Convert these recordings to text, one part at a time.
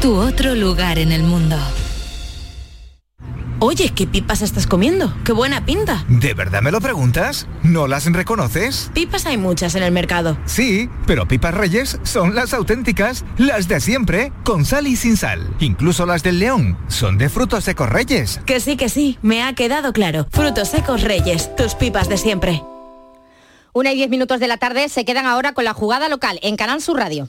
Tu otro lugar en el mundo. Oye, ¿qué pipas estás comiendo? ¡Qué buena pinta! ¿De verdad me lo preguntas? ¿No las reconoces? Pipas hay muchas en el mercado. Sí, pero pipas reyes son las auténticas, las de siempre, con sal y sin sal. Incluso las del león son de frutos secos reyes. Que sí, que sí, me ha quedado claro. Frutos secos reyes, tus pipas de siempre. Una y diez minutos de la tarde se quedan ahora con la jugada local en Canal Sur Radio.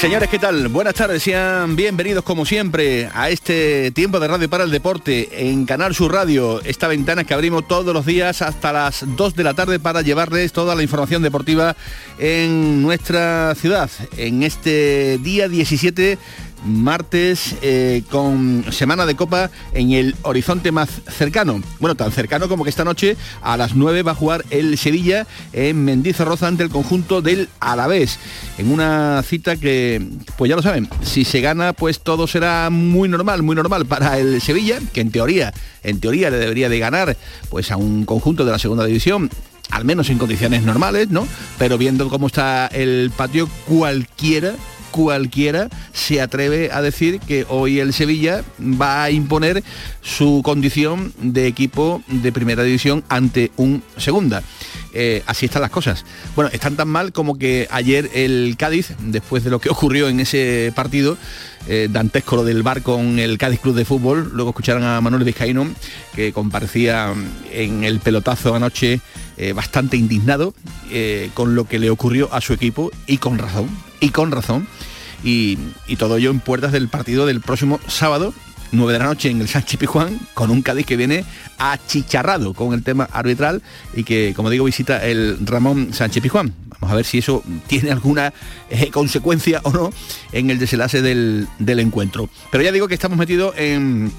Señores, ¿qué tal? Buenas tardes, sean bienvenidos como siempre a este tiempo de radio para el deporte en Canal Sur Radio, esta ventana que abrimos todos los días hasta las 2 de la tarde para llevarles toda la información deportiva en nuestra ciudad. En este día 17 martes eh, con semana de copa en el horizonte más cercano. Bueno, tan cercano como que esta noche a las 9 va a jugar el Sevilla en Mendizorroza ante el conjunto del Alavés. En una cita que, pues ya lo saben, si se gana pues todo será muy normal, muy normal para el Sevilla, que en teoría, en teoría le debería de ganar pues a un conjunto de la segunda división al menos en condiciones normales, ¿no? Pero viendo cómo está el patio, cualquiera cualquiera se atreve a decir que hoy el Sevilla va a imponer su condición de equipo de primera división ante un segunda. Eh, así están las cosas. Bueno, están tan mal como que ayer el Cádiz, después de lo que ocurrió en ese partido, eh, dantesco lo del bar con el Cádiz Club de Fútbol, luego escucharon a Manuel Vizcaíno, que comparecía en el pelotazo anoche eh, bastante indignado con lo que le ocurrió a su equipo y con razón, y con razón. Y, todo ello en puertas del partido del próximo sábado 9 de la noche en el Sánchez Pijuán, con un Cádiz que viene achicharrado con el tema arbitral y que, como digo, visita el Ramón Sánchez Pijuán. Vamos a ver si eso tiene alguna eh, consecuencia o no en el desenlace del, encuentro. Pero ya digo que estamos metidos en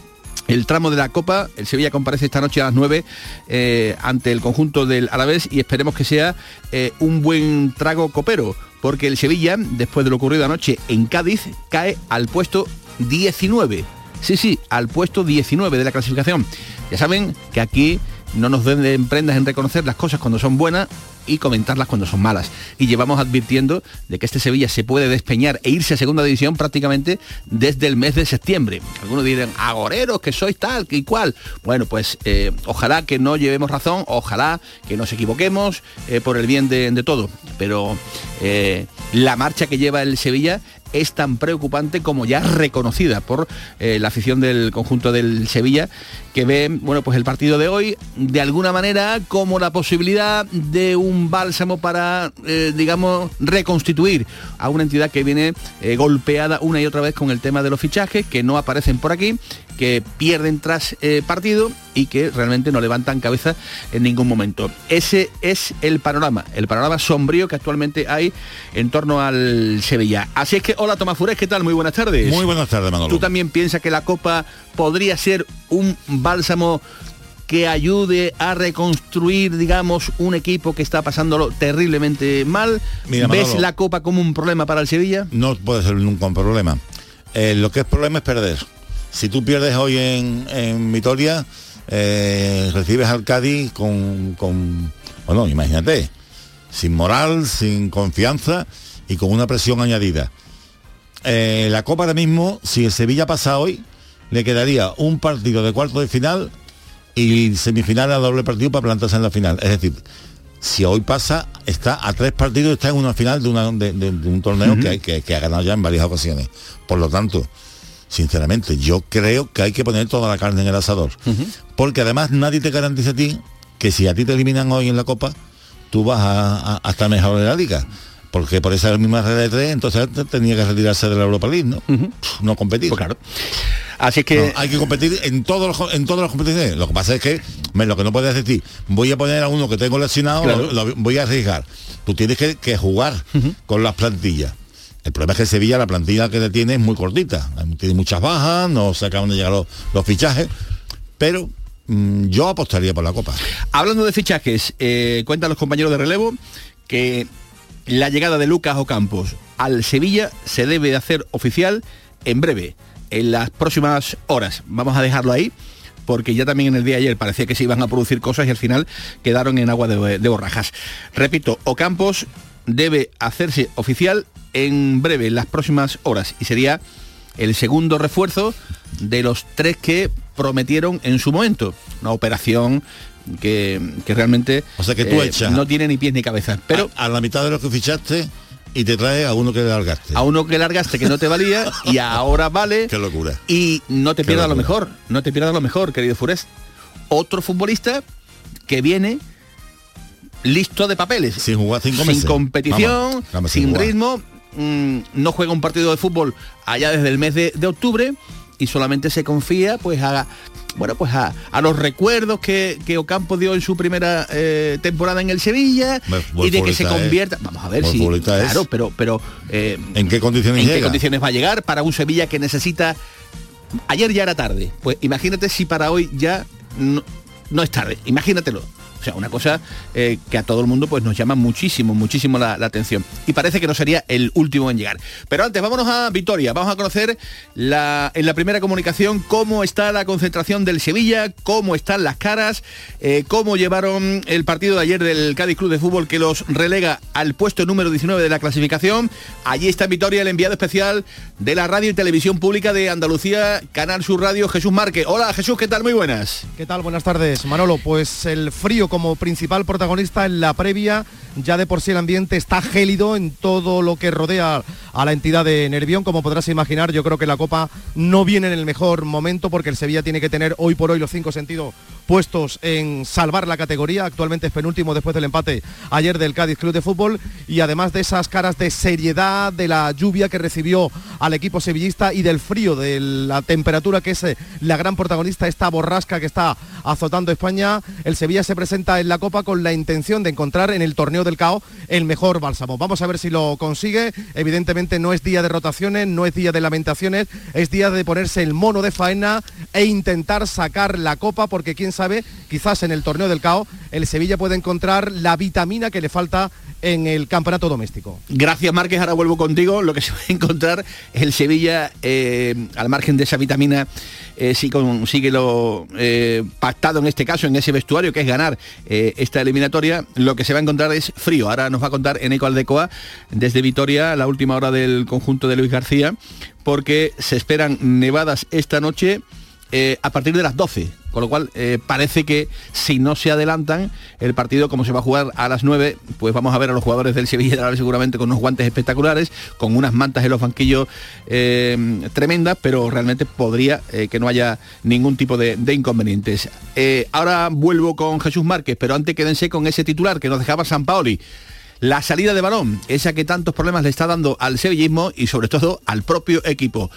el tramo de la Copa. El Sevilla comparece esta noche a las 9 eh, ante el conjunto del Alavés y esperemos que sea eh, un buen trago copero, porque el Sevilla, después de lo ocurrido anoche en Cádiz, cae al puesto 19 Sí, sí, al puesto 19 de la clasificación. Ya saben que aquí no nos den prendas en reconocer las cosas cuando son buenas y comentarlas cuando son malas. Y llevamos advirtiendo de que este Sevilla se puede despeñar e irse a segunda división prácticamente desde el mes de septiembre. Algunos dirán, agoreros, que sois tal, que igual. Bueno, pues eh, ojalá que no llevemos razón, ojalá que nos equivoquemos eh, por el bien de, todo. Pero eh, la marcha que lleva el Sevilla es tan preocupante como ya reconocida por la afición del conjunto del Sevilla, que ve bueno, pues el partido de hoy de alguna manera como la posibilidad de un bálsamo para, eh, digamos, reconstituir a una entidad que viene eh, golpeada una y otra vez con el tema de los fichajes, que no aparecen por aquí, que pierden tras partido y que realmente no levantan cabeza en ningún momento. Ese es el panorama, el panorama sombrío que actualmente hay en torno al Sevilla. Así es que, hola Tomás Fures, ¿qué tal? Muy buenas tardes. Muy buenas tardes, Manolo. ¿Tú también piensas que la Copa podría ser un bálsamo que ayude a reconstruir, digamos, un equipo que está pasándolo terriblemente mal? ¿Ves la Copa como un problema para el Sevilla? No puede ser nunca un problema. Eh, lo que es problema es perder. Si tú pierdes hoy en, en Vitoria, eh, recibes al Cádiz con, con, bueno, imagínate, sin moral, sin confianza y con una presión añadida. Eh, la Copa ahora mismo, si el Sevilla pasa hoy, le quedaría un partido de cuarto de final y semifinal a doble partido para plantarse en la final. Es decir, si hoy pasa, está a tres partidos, está en una final de, un torneo que, que, ha ganado ya en varias ocasiones. Por lo tanto, sinceramente, yo creo que hay que poner toda la carne en el asador. Porque además nadie te garantiza a ti que si a ti te eliminan hoy en la Copa, tú vas a, estar mejor en la liga. Porque por esa misma regla de tres, entonces tenía que retirarse de la Europa League, ¿no? No competir. Pues claro. Así que hay que competir en todos los, en todas las competiciones. Lo que pasa es que lo que no puedes decir, voy a poner a uno que tengo lesionado, lo, voy a arriesgar. Tú tienes que, jugar con las plantillas. El problema es que Sevilla la plantilla que tiene es muy cortita. Tiene muchas bajas, no se acaban de llegar los, fichajes, pero mm, yo apostaría por la Copa. Hablando de fichajes, eh, cuentan los compañeros de relevo que la llegada de Lucas Ocampos al Sevilla se debe hacer oficial en breve, en las próximas horas. Vamos a dejarlo ahí porque ya también en el día de ayer parecía que se iban a producir cosas y al final quedaron en agua de, de borrajas. Repito, Ocampos debe hacerse oficial en breve, en las próximas horas, y sería el segundo refuerzo de los tres que prometieron en su momento. Una operación que, realmente o sea que tú eh, no tiene ni pies ni cabeza. Pero a, la mitad de lo que fichaste y te trae a uno que largaste. A uno que largaste que no te valía y ahora vale. Qué locura. Y no te pierdas lo mejor, no te pierdas lo mejor, querido Fures. Otro futbolista que viene listo de papeles. Sin jugar cinco Sin competición, sin, ritmo. Mm, no juega un partido de fútbol allá desde el mes de, octubre y solamente se confía pues a bueno pues a, los recuerdos que, que, Ocampo dio en su primera eh, temporada en el Sevilla y de que se convierta vamos a ver si claro pero pero eh, en qué condiciones en qué condiciones va a llegar para un Sevilla que necesita ayer ya era tarde pues imagínate si para hoy ya no, no es tarde imagínatelo o sea, una cosa eh, que a todo el mundo pues nos llama muchísimo, muchísimo la, atención. Y parece que no sería el último en llegar. Pero antes, vámonos a Vitoria. Vamos a conocer en la primera comunicación cómo está la concentración del Sevilla, cómo están las caras, eh, cómo llevaron el partido de ayer del Cádiz Club de Fútbol que los relega al puesto número 19 de la clasificación. Allí está en Vitoria el enviado especial de la radio y televisión pública de Andalucía, Canal Sur Radio, Jesús Márquez. Hola Jesús, ¿qué tal? Muy buenas. ¿Qué tal? Buenas tardes, Manolo. Pues el frío como principal protagonista en la previa. Ya de por sí el ambiente está gélido en todo lo que rodea a la entidad de Nervión. Como podrás imaginar, yo creo que la Copa no viene en el mejor momento porque el Sevilla tiene que tener hoy por hoy los cinco sentidos puestos en salvar la categoría. Actualmente es penúltimo después del empate ayer del Cádiz Club de Fútbol. Y además de esas caras de seriedad, de la lluvia que recibió al equipo sevillista y del frío, de la temperatura que es eh, la gran protagonista, esta borrasca que está azotando España, el Sevilla se presenta en la Copa con la intención de encontrar en el torneo del CAO el mejor bálsamo. Vamos a ver si lo consigue. Evidentemente no es día de rotaciones, no es día de lamentaciones, es día de ponerse el mono de faena e intentar sacar la Copa porque quién sabe quizás en el torneo del CAO el Sevilla puede encontrar la vitamina que le falta en el campeonato doméstico. Gracias Márquez, ahora vuelvo contigo. Lo que se va a encontrar es el Sevilla, eh, al margen de esa vitamina, eh, si consigue lo eh, pactado en este caso, en ese vestuario, que es ganar esta eliminatoria, lo que se va a encontrar es frío. Ahora nos va a contar Eneco Aldecoa desde Vitoria, la última hora del conjunto de Luis García, porque se esperan nevadas esta noche eh, a partir de las 12. Con lo cual eh, parece que si no se adelantan, el partido como se va a jugar a las 9, pues vamos a ver a los jugadores del Sevilla seguramente con unos guantes espectaculares, con unas mantas en los banquillos eh, tremendas, pero realmente podría que no haya ningún tipo de, inconvenientes. ahora vuelvo con Jesús Márquez, pero antes quédense con ese titular que nos dejaba San Paoli. La salida de balón, esa que tantos problemas le está dando al sevillismo y sobre todo al propio equipo.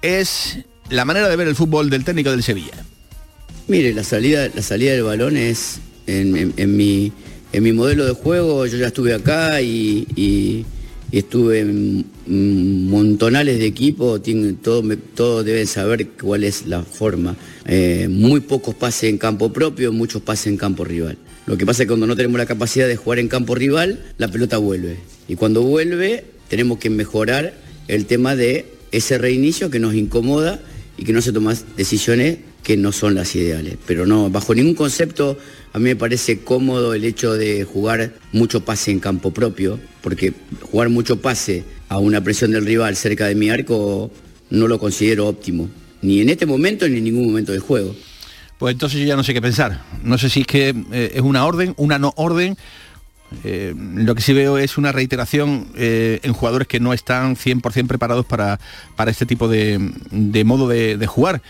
Es la manera de ver el fútbol del técnico del Sevilla. Mire, la salida, la salida del balón es en, mi, en mi modelo de juego, yo ya estuve acá y, estuve en montonales de equipos, todos todo deben saber cuál es la forma. Eh, muy pocos pases en campo propio, muchos pases en campo rival. Lo que pasa es que cuando no tenemos la capacidad de jugar en campo rival, la pelota vuelve. Y cuando vuelve, tenemos que mejorar el tema de ese reinicio que nos incomoda y que no se toman decisiones que no son las ideales. Pero no, bajo ningún concepto a mí me parece cómodo el hecho de jugar mucho pase en campo propio, porque jugar mucho pase a una presión del rival cerca de mi arco no lo considero óptimo, ni en este momento ni en ningún momento del juego. Pues entonces yo ya no sé qué pensar. No sé si es que eh, es una orden, una no orden, eh, lo que sí veo es una reiteración eh, en jugadores que no están 100% preparados para, para este tipo de, modo de, jugar.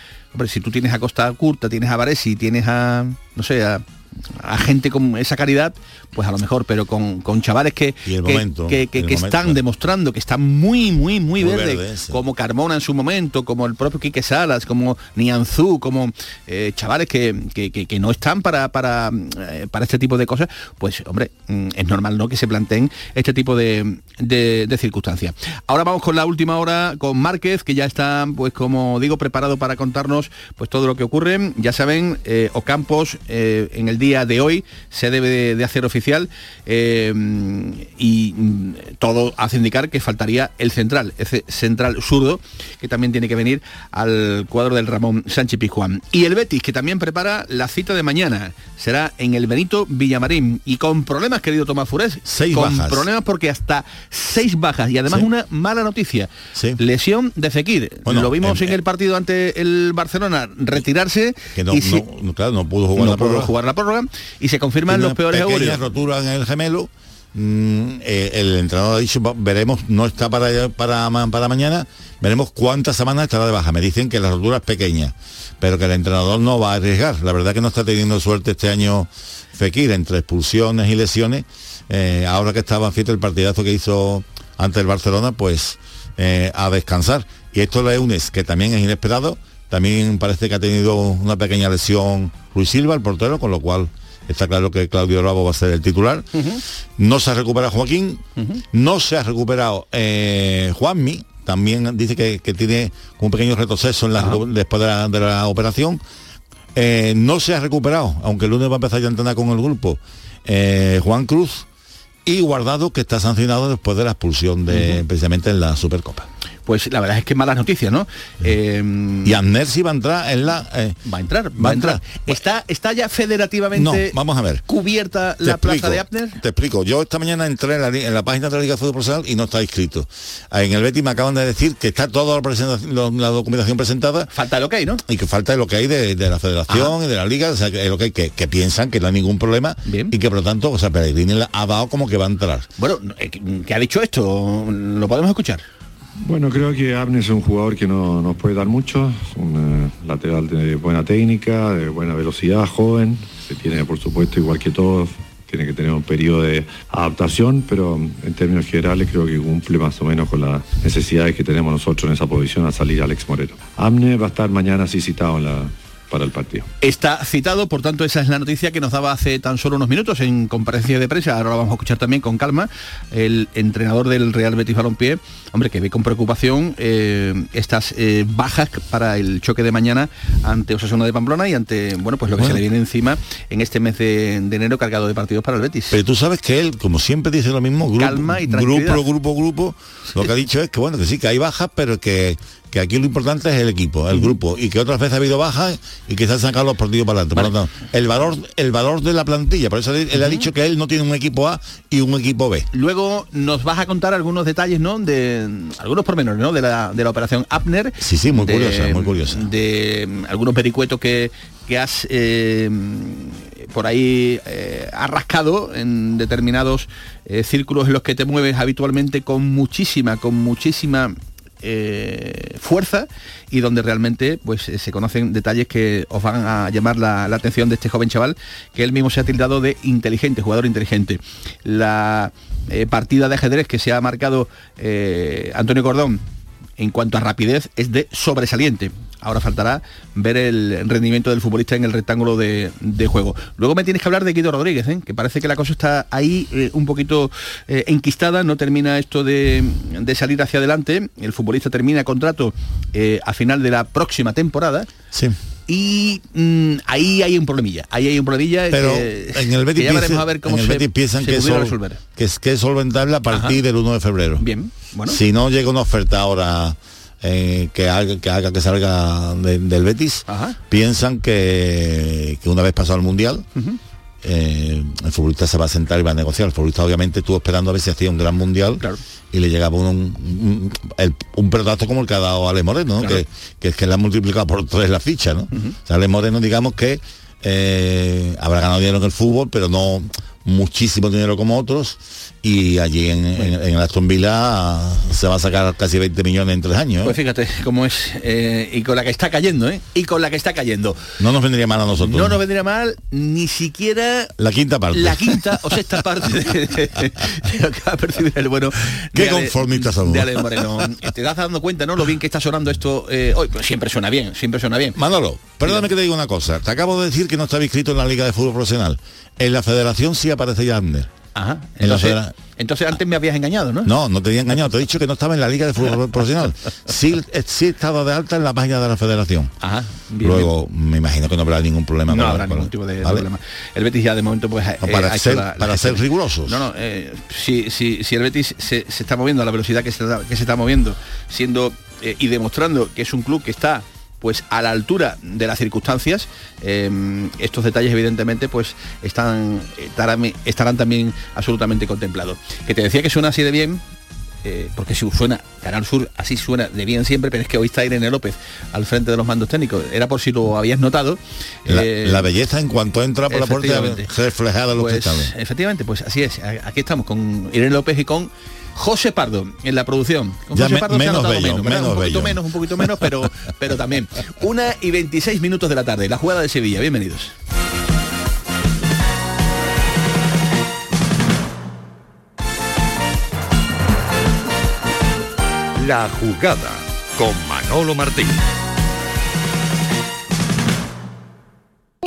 Si tú tienes a Costa Curta, tienes a Varesi, tienes a, no sé, a gente con esa calidad, pues a lo mejor, pero con, con chavales que, que, momento, que- momento, están claro. demostrando que están muy, muy, muy, Muy verdes, sí. como Carmona en su momento, como el propio Quique Salas, como Nianzú, como eh, chavales que, que- que- que no están para, para, eh, para este tipo de cosas, pues hombre, mm, es normal ¿no? que se planteen este tipo de, de- de circunstancias. Ahora vamos con la última hora con Márquez, que ya está, pues como digo, preparado para contarnos pues todo lo que ocurre. Ya saben, eh, Ocampos eh, en el día de hoy se debe de, de hacer oficial eh, y mm, todo hace indicar que faltaría el central, ese central zurdo, que también tiene que venir al cuadro del Ramón Sánchez Pizjuán. Y el Betis, que también prepara la cita de mañana, será en el Benito Villamarín. Y con problemas, querido Tomás Furés, Seis con bajas. problemas porque hasta seis bajas y además Sí. una mala noticia. Sí. Lesión de Fekir. Bueno, Lo vimos en- en, el partido ante el Barcelona retirarse Que no, y si- no- no, claro, no pudo jugar no la pudo prórroga. jugar la prórroga y se confirman los peores augurios. En el gemelo. Mm, eh, el entrenador ha dicho, veremos, no está para, para, para mañana, veremos cuántas semanas estará de baja. Me dicen que la rotura es pequeña, pero que el entrenador no va a arriesgar. La verdad que no está teniendo suerte este año Fekir entre expulsiones y lesiones. Eh, ahora que estaba fíjate el partidazo que hizo ante el Barcelona, pues eh, a descansar. Y esto le unes, que también es inesperado, también parece que ha tenido una pequeña lesión Luis Silva, el portero, con lo cual está claro que Claudio Bravo va a ser el titular. No se ha recuperado Joaquín, no se ha recuperado eh, Juanmi, también dice que, que tiene un pequeño retroceso en la- después de la, de la operación. Eh, no se ha recuperado, aunque el lunes va a empezar ya a entrenar con el grupo, eh, Juan Cruz. Y Guardado, que está sancionado después de la expulsión de precisamente en la Supercopa. Pues la verdad es que malas noticias, ¿no? Eh, Y Amner sí va a entrar en la... eh, va a entrar, va, va a entrar. entrar. ¿Está, ¿Está ya federativamente no, vamos a ver. cubierta la plaza de Abner? Te explico. Yo esta mañana entré en la, en la página de la Liga de Fútbol Profesional y no está inscrito. Ah, En el Betis me acaban de decir que está toda la, lo- documentación presentada Falta el ok, ¿no? y que falta lo que hay de, de la federación y de la liga, o sea, que, lo que, hay que, que piensan que no hay ningún problema Bien. y que por lo tanto, o sea, Pellegrini ha dado como que va a entrar. Bueno, eh, ¿qué ha dicho esto? ¿Lo podemos escuchar? Bueno, creo que Abner es un jugador que no nos puede dar mucho, un eh, lateral de buena técnica, de buena velocidad, joven, se tiene por supuesto igual que todos, tiene que tener un periodo de adaptación, pero en términos generales creo que cumple más o menos con las necesidades que tenemos nosotros en esa posición a salir Alex Moreno. Abner va a estar mañana sí citado en la- para el partido. Está citado, por tanto esa es la noticia que nos daba hace tan solo unos minutos en comparecencia de prensa, ahora vamos a escuchar también con calma, el entrenador del Real Betis Balompié, hombre, que ve con preocupación eh, estas eh, bajas para el choque de mañana ante Osasuna de Pamplona y ante, bueno, pues lo que Bueno. se le viene encima en este mes de, de enero cargado de partidos para el Betis. Pero tú sabes que él, como siempre dice lo mismo, grupo, Calma y grupo, grupo, grupo, lo que ha dicho es que bueno, que sí, que hay bajas, pero que, que aquí lo importante es el equipo, el grupo, y que otras veces ha habido bajas y que se han sacado los partidos para adelante. Por lo tanto, el valor, el valor de la plantilla, por eso él, ha dicho que él no tiene un equipo A y un equipo B. Luego nos vas a contar algunos detalles, ¿no? De algunos pormenores, ¿no? De la, de la operación Abner. Sí, sí, muy de- curiosa, muy curiosa. De mm, algunos vericuetos que, que has eh, por ahí eh, arrascado en determinados eh, círculos en los que te mueves habitualmente con muchísima, con muchísima eh, fuerza y donde realmente pues eh, se conocen detalles que os van a llamar la, atención de este joven chaval que él mismo se ha tildado de inteligente, jugador inteligente. La eh, partida de ajedrez que se ha marcado Antonio Cordón en cuanto a rapidez es de sobresaliente. Ahora faltará ver el rendimiento del futbolista en el rectángulo de, de juego. Luego me tienes que hablar de Guido Rodríguez, ¿eh? que parece que la cosa está ahí eh, un poquito eh, enquistada, no termina esto de, de salir hacia adelante. El futbolista termina contrato a final de la próxima temporada. Sí. Y mm, ahí hay un problemilla, ahí hay un problemilla Pero que, en el Betis, ya veremos piensa- a ver cómo en el se, Betis piensan se que, sol- resolver. que es, que es solventable a partir Ajá. del 1 de febrero. Bien, bueno. Si no llega una oferta ahora eh, que, haga, que haga que salga de- del Betis, Ajá. piensan que, que una vez pasado el Mundial, eh, el futbolista se va a sentar y va a negociar. El futbolista obviamente estuvo esperando a ver si hacía un gran Mundial Claro. y le llegaba un, un, un pelotazo como el que ha dado Ale Moreno, ¿no? Claro. que, que es que le ha multiplicado por tres la ficha. ¿no? O sea, Ale Moreno digamos que eh, habrá ganado dinero en el fútbol, pero no muchísimo dinero como otros y allí en, en- Aston Villa se va a sacar casi 20 millones en tres años. ¿eh? Pues fíjate cómo es, eh, y con la que está cayendo, ¿eh? Y con la que está cayendo. no nos vendría mal a nosotros. No nos vendría mal ni siquiera La quinta parte. la quinta o sexta parte de, de lo que va a percibir el bueno Qué conformistas somos. Moreno. Te das dando cuenta, ¿no? Lo bien que está sonando esto eh, hoy. Pues siempre suena bien, siempre suena bien. Manolo, perdóname que te diga una cosa. Te acabo de decir que no estaba inscrito en la Liga de Fútbol Profesional. En la federación sí aparece ya. Ajá. En la Entonces, entonces antes me habías engañado, ¿no? No, no te había engañado. Te he dicho que no estaba en la Liga de Fútbol Profesional. Sí, eh, sí estaba de alta en la página de la federación. Ajá. bien, Luego, me imagino que no habrá ningún problema. no habrá ningún tipo de ¿vale? problema. El Betis ya de momento pues No, para hecho ser- la- la para gestión. ser rigurosos. No, no, eh, si, si, si el Betis se, se está moviendo a la velocidad que se, está- que se está moviendo, siendo eh, y demostrando que es un club que está pues a la altura de las circunstancias, eh, estos detalles evidentemente pues están estarán, estarán también absolutamente contemplados. Que te decía que suena así de bien, eh, porque si suena Canal Sur así suena de bien siempre, pero es que hoy está Irene López al frente de los mandos técnicos. Era por si lo habías notado. La, Eh, la belleza en cuanto entra por la puerta reflejada en los pues, efectivamente, pues así es. Aquí estamos con Irene López y con José Pardo en la producción. Con Ya José me- Pardo se ha menos notado bello, menos, menos un poquito bello. menos, un poquito menos, pero, pero también. Una y 26 minutos de la tarde, la jugada de Sevilla. Bienvenidos. La jugada con Manolo Martín.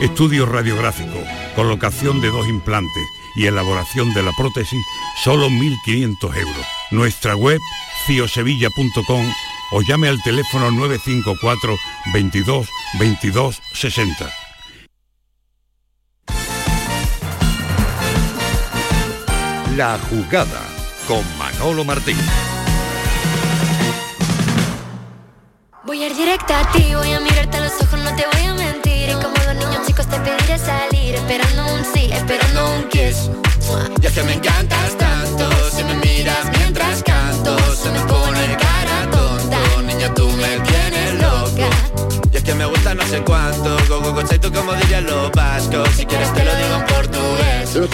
Estudio radiográfico, colocación de dos implantes y elaboración de la prótesis, solo 1.500 euros. Nuestra web, ciosevilla.com o llame al teléfono 954 22 22 60. La jugada con Manolo Martín. Voy a ir directa a ti, voy a mirarte a los ojos, no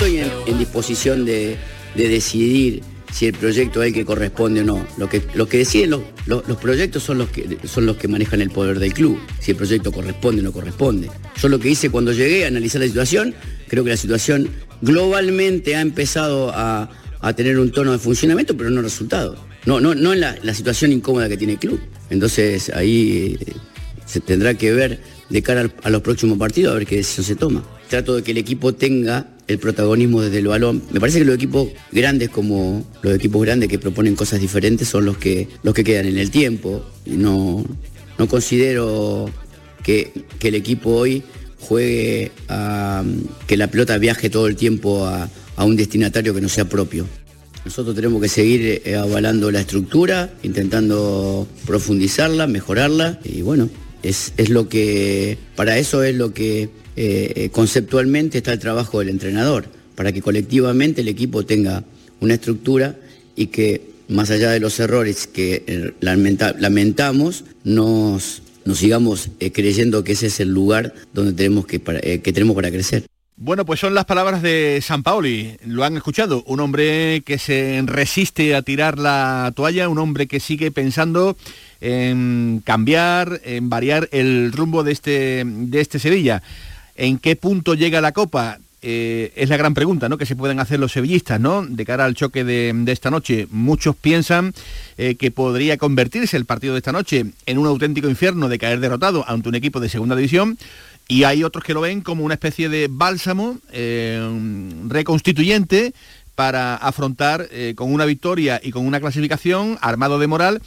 estoy en, disposición de, de decidir si el proyecto es que corresponde o no. Lo que, lo que deciden los, los- proyectos son los, que, son los que manejan el poder del club, si el proyecto corresponde o no corresponde. Yo lo que hice cuando llegué a analizar la situación, creo que la situación globalmente ha empezado a, a tener un tono de funcionamiento, pero no resultado. No, no, no en la, situación incómoda que tiene el club. Entonces ahí eh, se tendrá que ver de cara a los próximos partidos a ver qué decisión se toma. Trato de que el equipo tenga el protagonismo desde el balón. Me parece que los equipos grandes como los equipos grandes que proponen cosas diferentes son los que los que quedan en el tiempo. No, no considero que, que el equipo hoy juegue a que la pelota viaje todo el tiempo a, a un destinatario que no sea propio. Nosotros tenemos que seguir eh, avalando la estructura, intentando profundizarla, mejorarla y bueno, es, es lo que, para eso es lo que eh, conceptualmente está el trabajo del entrenador, para que colectivamente el equipo tenga una estructura y que más allá de los errores que eh, lamenta- lamentamos, nos, nos sigamos eh, creyendo que ese es el lugar donde tenemos que, para- que tenemos para crecer. Bueno, pues son las palabras de San Paoli. Lo han escuchado. Un hombre que se resiste a tirar la toalla, un hombre que sigue pensando en cambiar, en variar el rumbo de este, de este Sevilla. ¿En qué punto llega la Copa? Eh, es la gran pregunta ¿no? que se pueden hacer los sevillistas ¿no? de cara al choque de, esta noche. Muchos piensan eh, que podría convertirse el partido de esta noche en un auténtico infierno de caer derrotado ante un equipo de segunda división y hay otros que lo ven como una especie de bálsamo eh, reconstituyente para afrontar con una victoria y con una clasificación armado de moral,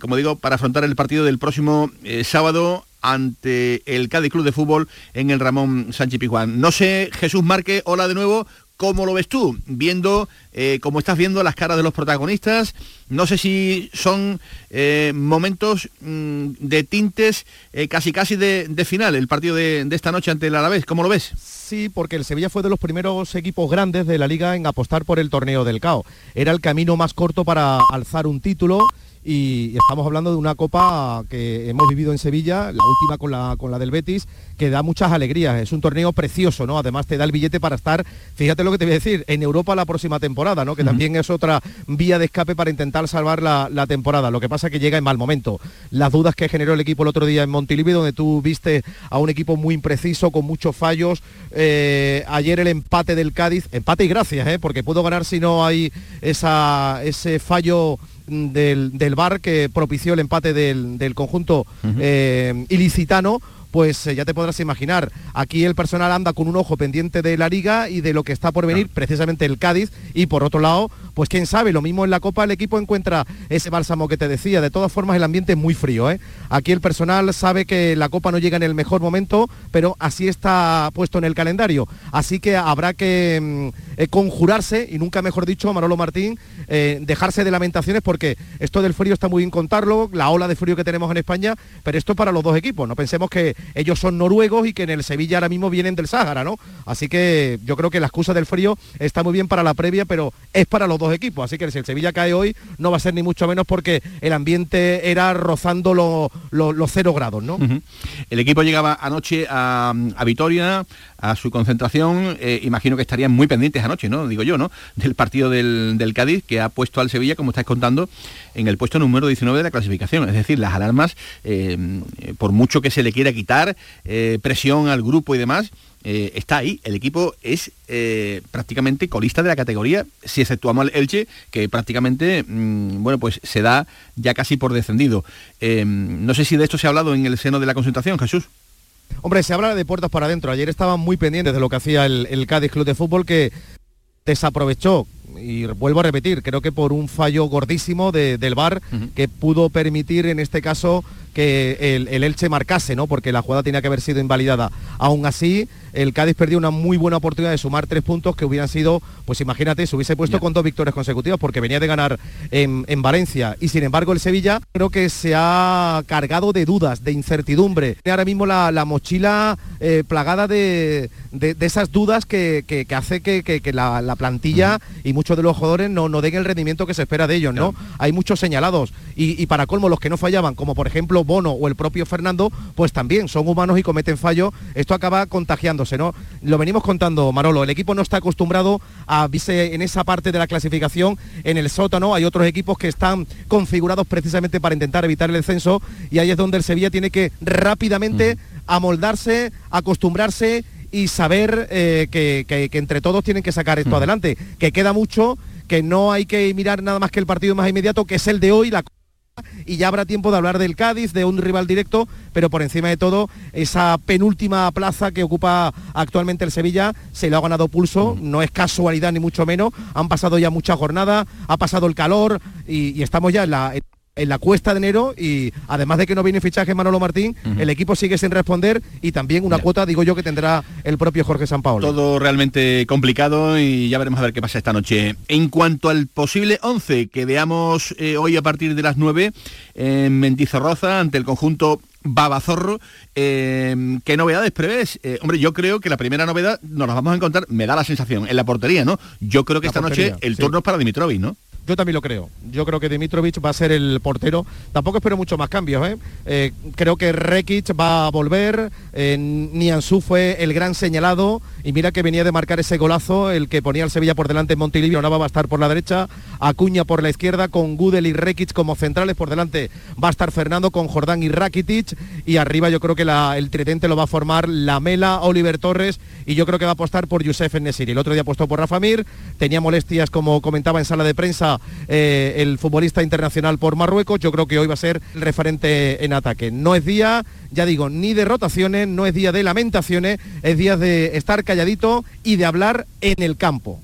como digo, para afrontar el partido del próximo sábado ante el Cádiz Club de Fútbol en el Ramón Sánchez Pizjuán. No sé, Jesús Márquez, hola de nuevo, ¿cómo lo ves tú? Viendo, eh, como estás viendo las caras de los protagonistas, no sé si son eh, momentos mm, de tintes eh, casi casi de, final, el partido de, de esta noche ante el Alavés, ¿cómo lo ves? Sí, porque el Sevilla fue de los primeros equipos grandes de la liga en apostar por el torneo del CAO. Era el camino más corto para alzar un título y estamos hablando de una copa que hemos vivido en Sevilla, la última con la, con la del Betis, que da muchas alegrías. Es un torneo precioso, ¿no? Además te da el billete para estar, fíjate lo que te voy a decir, en Europa la próxima temporada, ¿no? Que también es otra vía de escape para intentar salvar la, la temporada. Lo que pasa es que llega en mal momento. Las dudas que generó el equipo el otro día en Montilivi, donde tú viste a un equipo muy impreciso, con muchos fallos. Eh, ayer el empate del Cádiz, empate y gracias, ¿eh? porque pudo ganar si no hay esa, ese fallo del, del VAR que propició el empate del, del conjunto eh, ilicitano pues eh, ya te podrás imaginar, aquí el personal anda con un ojo pendiente de la liga y de lo que está por venir, precisamente el Cádiz, y por otro lado, pues quién sabe, lo mismo en la Copa el equipo encuentra ese bálsamo que te decía, de todas formas el ambiente es muy frío, ¿eh? aquí el personal sabe que la Copa no llega en el mejor momento, pero así está puesto en el calendario, así que habrá que mm, eh, conjurarse, y nunca mejor dicho, Manolo Martín, eh, dejarse de lamentaciones porque esto del frío está muy bien contarlo, la ola de frío que tenemos en España, pero esto para los dos equipos, no pensemos que ellos son noruegos y que en el Sevilla ahora mismo vienen del Sáhara, ¿no? Así que yo creo que la excusa del frío está muy bien para la previa, pero es para los dos equipos. Así que si el Sevilla cae hoy, no va a ser ni mucho menos porque el ambiente era rozando los cero grados, ¿no? El equipo llegaba anoche a, a Vitoria, a su concentración, eh, imagino que estarían muy pendientes anoche, ¿no? Digo yo, ¿no? Del partido del, del Cádiz, que ha puesto al Sevilla, como estáis contando, en el puesto número 19 de la clasificación. Es decir, las alarmas, eh, por mucho que se le quiera quitar, eh, presión al grupo y demás, eh, está ahí. El equipo es eh, prácticamente colista de la categoría, si exceptuamos al Elche, que prácticamente, mm, bueno, pues se da ya casi por descendido. Eh, no sé si de esto se ha hablado en el seno de la concentración, Jesús. Hombre, se habla de puertas para adentro. Ayer estaban muy pendientes de lo que hacía el, el Cádiz Club de Fútbol que desaprovechó y vuelvo a repetir, creo que por un fallo gordísimo de- del VAR que pudo permitir en este caso que el, el Elche marcase, ¿no? Porque la jugada tenía que haber sido invalidada. Aún así, el Cádiz perdió una muy buena oportunidad de sumar tres puntos que hubieran sido, pues imagínate, se hubiese puesto con dos victorias consecutivas porque venía de ganar en, en Valencia. Y sin embargo, el Sevilla creo que se ha cargado de dudas, de incertidumbre. Tiene Ahora mismo la, la mochila eh, plagada de, de- de esas dudas que, que- que hace que, que- la, la plantilla y muchos de los jugadores no, no den el rendimiento que se espera de ellos, ¿no? Hay muchos señalados. Y, y para colmo, los que no fallaban, como por ejemplo Bono o el propio Fernando, pues también son humanos y cometen fallo. Esto acaba ¿no? Lo venimos contando, Marolo. El equipo no está acostumbrado a verse en esa parte de la clasificación, en el sótano. Hay otros equipos que están configurados precisamente para intentar evitar el descenso y ahí es donde el Sevilla tiene que rápidamente amoldarse, acostumbrarse y saber eh, que, que- que entre todos tienen que sacar esto adelante, que queda mucho, que no hay que mirar nada más que el partido más inmediato, que es el de hoy, la y ya habrá tiempo de hablar del Cádiz, de un rival directo, pero por encima de todo, esa penúltima plaza que ocupa actualmente el Sevilla se lo ha ganado pulso, no es casualidad ni mucho menos, han pasado ya muchas jornadas, ha pasado el calor y, y estamos ya en la, en la cuesta de enero y además de que no viene fichaje Manolo Martín, el equipo sigue sin responder y también una cuota, digo yo, que tendrá el propio Jorge Sampaoli. Todo realmente complicado y ya veremos a ver qué pasa esta noche. En cuanto al posible 11 que veamos eh, hoy a partir de las 9 en Mendizorroza ante el conjunto Babazorro, eh, ¿qué novedades prevés? Eh, hombre, yo creo que la primera novedad nos la vamos a encontrar, me da la sensación, en la portería, ¿no? Yo creo que La esta portería, noche el sí. turno es para Dimitrovic, ¿no? Yo también lo creo. Yo creo que Dimitrovic va a ser el portero. Tampoco espero mucho más cambios. ¿eh? Eh, creo que Rekic va a volver. Eh, fue el gran señalado. Y mira que venía de marcar ese golazo, el que ponía al Sevilla por delante en Montilivi. Ahora va a estar por la derecha. Acuña por la izquierda con Gudel y Rekic como centrales. Por delante va a estar Fernando con Jordán y Rakitic. Y arriba yo creo que el tridente lo va a formar Lamela, Oliver Torres. Y yo creo que va a apostar por Youssef Nesiri. El otro día apostó por Rafa Mir. Tenía molestias, como comentaba en sala de prensa, eh, el futbolista internacional por Marruecos. Yo creo que hoy va a ser el referente en ataque. No es día, ya digo, ni de rotaciones, no es día de lamentaciones, es día de estar calladito y de hablar en el campo.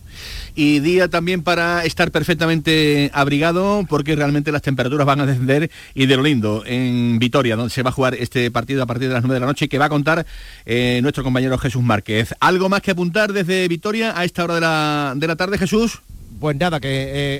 y día también para estar perfectamente abrigado porque realmente las temperaturas van a descender y de lo lindo en Vitoria, donde se va a jugar este partido a partir de las 9 de la noche que va a contar eh, nuestro compañero Jesús Márquez. ¿Algo más que apuntar desde Vitoria a esta hora de la, de la tarde, Jesús? Pues nada, que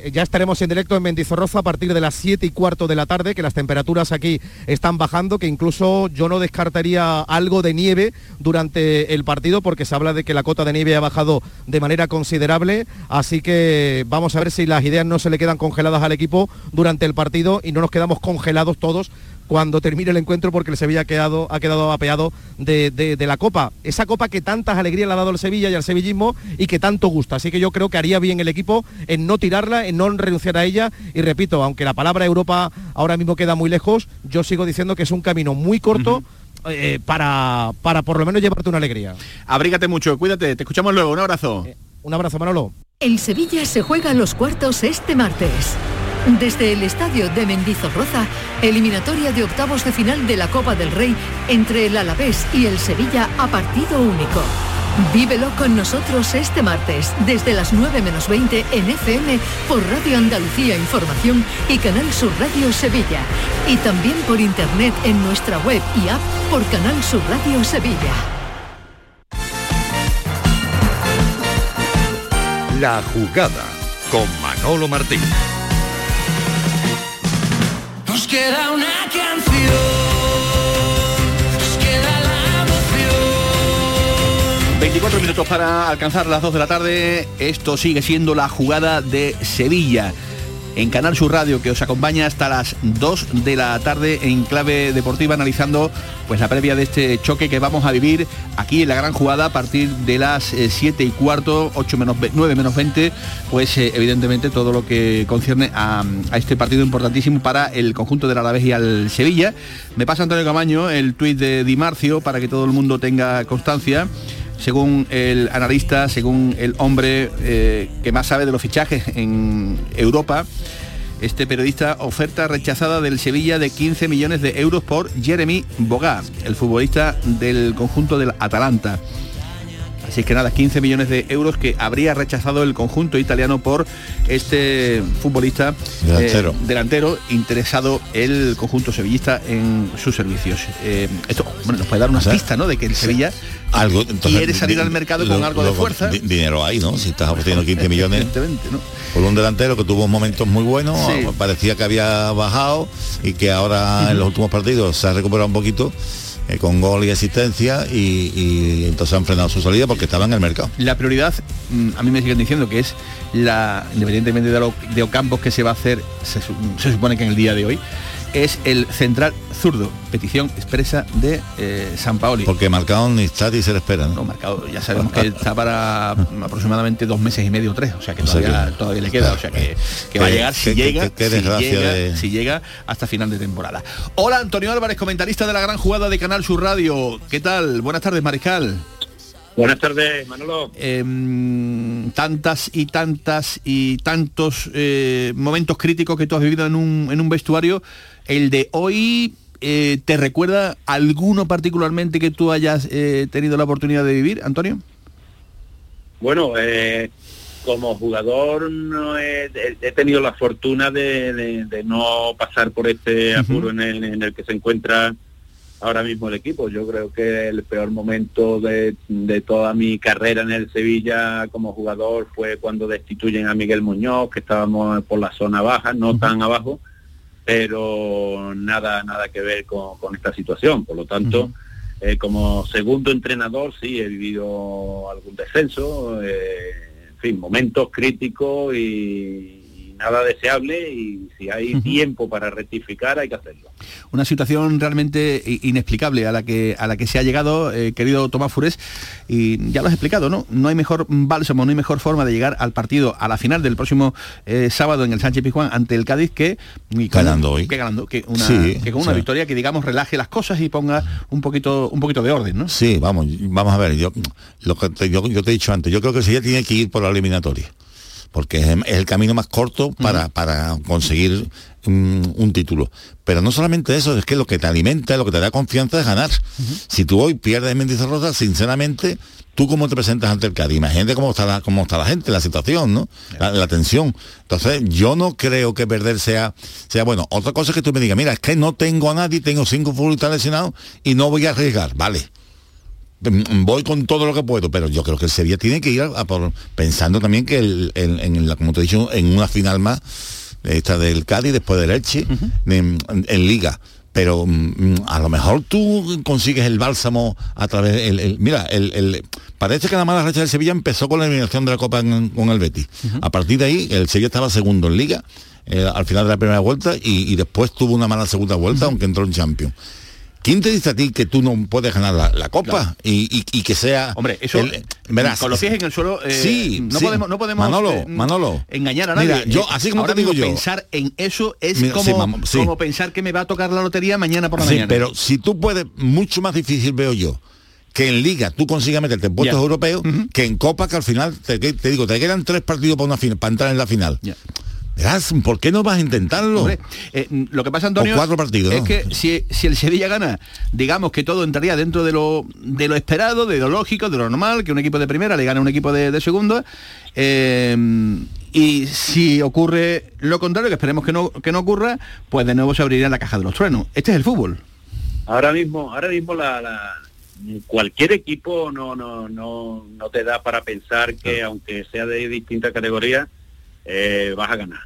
eh, ya estaremos en directo en Mendizorroza a partir de las 7 y cuarto de la tarde, que las temperaturas aquí están bajando, que incluso yo no descartaría algo de nieve durante el partido, porque se habla de que la cota de nieve ha bajado de manera considerable, así que vamos a ver si las ideas no se le quedan congeladas al equipo durante el partido y no nos quedamos congelados todos cuando termine el encuentro porque el Sevilla ha quedado, ha quedado apeado de, de, la Copa. Esa Copa que tantas alegrías le ha dado el Sevilla y al sevillismo y que tanto gusta. Así que yo creo que haría bien el equipo en no tirarla, en no renunciar a ella. Y repito, aunque la palabra Europa ahora mismo queda muy lejos, yo sigo diciendo que es un camino muy corto. Eh, para, para por lo menos llevarte una alegría. Abrígate mucho, cuídate, te escuchamos luego, un abrazo. Eh, un abrazo, Manolo. El Sevilla se juega los cuartos este martes. Desde el estadio de Mendizorroza, eliminatoria de octavos de final de la Copa del Rey entre el Alavés y el Sevilla a partido único. Vívelo con nosotros este martes, desde las 9 menos 20 en FM por Radio Andalucía Información y Canal Sur Radio Sevilla. Y también por internet en nuestra web y app por Canal Sur Radio Sevilla. La jugada con Manolo Martín queda una canción. Nos queda la emoción. 24 minutos para alcanzar las 2 de la tarde. Esto sigue siendo la jugada de Sevilla en Canal Sur Radio que os acompaña hasta las 2 de la tarde en clave deportiva analizando pues la previa de este choque que vamos a vivir aquí en la gran jugada a partir de las 7 eh, y cuarto, 8 menos 9 menos 20, pues eh, evidentemente todo lo que concierne a, este partido importantísimo para el conjunto del Alavés y al Sevilla. Me pasa Antonio Camaño el tuit de Di Marcio para que todo el mundo tenga constancia según el analista, según el hombre eh, que más sabe de los fichajes en Europa, este periodista oferta rechazada del Sevilla de 15 millones de euros por Jeremy Boga, el futbolista del conjunto del Atalanta. Así que nada, 15 millones de euros que habría rechazado el conjunto italiano por este futbolista delantero, eh, delantero interesado el conjunto sevillista en sus servicios. Eh, esto bueno, nos puede dar una pista, ¿no? De que el Sevilla algo, quiere salir al mercado con algo de fuerza. dinero hay, ¿no? Si estás ofreciendo 15 millones por un delantero que tuvo momentos muy buenos, parecía que había bajado y que ahora en los últimos partidos se ha recuperado un poquito eh, con gol y asistencia y, entonces han frenado su salida porque estaba en el mercado. La prioridad, mm, a mí me siguen diciendo que es la, independientemente de, lo, de Ocampos que se va a hacer, se supone que en el día de hoy, es el central zurdo, petición expresa de eh, San Paoli. Porque Marcado ni está y se le espera, ¿no? Marcado ya sabemos que está para aproximadamente dos meses y medio, tres, o sea que todavía, todavía le queda, o sea que, va a llegar si llega, si llega, hasta final de temporada. Hola Antonio Álvarez, comentarista de la gran jugada de Canal Sur Radio. ¿Qué tal? Buenas tardes, Mariscal. Buenas tardes, Manolo. Em, tantas y tantas y tantos eh, momentos críticos que tú has vivido en un, en un vestuario. El de hoy, eh, ¿te recuerda alguno particularmente que tú hayas eh, tenido la oportunidad de vivir, Antonio? Bueno, como jugador no he, tenido la fortuna de, no pasar por este apuro en, en el que se encuentra ahora mismo el equipo. Yo creo que el peor momento de, toda mi carrera en el Sevilla como jugador fue cuando destituyen a Miguel Muñoz, que estábamos por la zona baja, no tan abajo, pero nada, nada que ver con, esta situación. Por lo tanto, eh, como segundo entrenador sí he vivido algún descenso, eh, en fin, momentos críticos y nada deseable y si hay tiempo para rectificar hay que hacerlo. Una situación realmente inexplicable a la que a la que se ha llegado, eh, querido Tomás Fures, y ya lo has explicado, ¿no? No hay mejor bálsamo, no hay mejor forma de llegar al partido, a la final del próximo eh, sábado en el Sánchez Pizjuán ante el Cádiz que ganando hoy. Que ganando, que, una, que con una victoria que digamos relaje las cosas y ponga un poquito un poquito de orden, ¿no? Sí, vamos, vamos a ver, yo lo que te, yo, te he dicho antes, yo creo que sí ya tiene que ir por la eliminatoria porque es, es el camino más corto para, para conseguir un, un título. Pero no solamente eso, es que lo que te alimenta, lo que te da confianza es ganar. Si tú hoy pierdes en Mendizorroza, sinceramente, ¿tú cómo te presentas ante el Cádiz? Imagínate cómo está la, cómo está la gente, la situación, ¿no? La, la tensión. Entonces, yo no creo que perder sea, sea bueno. Otra cosa es que tú me digas, mira, es que no tengo a nadie, tengo cinco futbolistas lesionados y no voy a arriesgar. Vale. Mm, Voy con todo lo que puedo, pero yo creo que el Sevilla tiene que ir a, por, pensando también que el- en, en la, como te he dicho, en una final más, esta del Cádiz, después del Elche, en, en Liga. Pero mm, a lo mejor tú consigues el bálsamo a través el, el- mira el, parece que la mala racha del Sevilla empezó con la eliminación de la Copa en- con el Betis. A partir de ahí el Sevilla estaba segundo en Liga eh, al final de la primera vuelta y, y después tuvo una mala segunda vuelta aunque entró en Champions ¿Quién te dice a ti que tú no puedes ganar la, la copa Claro. y, y- y que sea Hombre, eso el- verás, con los pies en el suelo eh, sí, no sí. podemos no podemos Manolo, eh, Manolo. engañar a nadie. Mira, yo Eh, así como ahora te digo yo. pensar en eso es Mira, como, sí, mam- sí. como pensar que me va a tocar la lotería mañana por la Sí, mañana. pero si tú puedes, mucho más difícil veo yo que en liga tú consigas meterte en puestos europeos que en copa que al final te, te digo te quedan tres partidos para una final para entrar en la final ¿por qué no vas a intentarlo Hombre, eh, lo que pasa, Antonio, cuatro partidos, es ¿no? que si, si el Sevilla gana, digamos que todo entraría dentro de lo, de lo esperado, de lo lógico, de lo normal, que un equipo de primera le gane a un equipo de, de segunda. eh, y si ocurre lo contrario, que esperemos que no, que no ocurra, pues de nuevo se abriría la caja de los truenos. Este es el fútbol. Ahora mismo, ahora mismo la, la- cualquier equipo no, no, no, no te da para pensar que aunque sea de distintas categorías, eh, vas a ganar.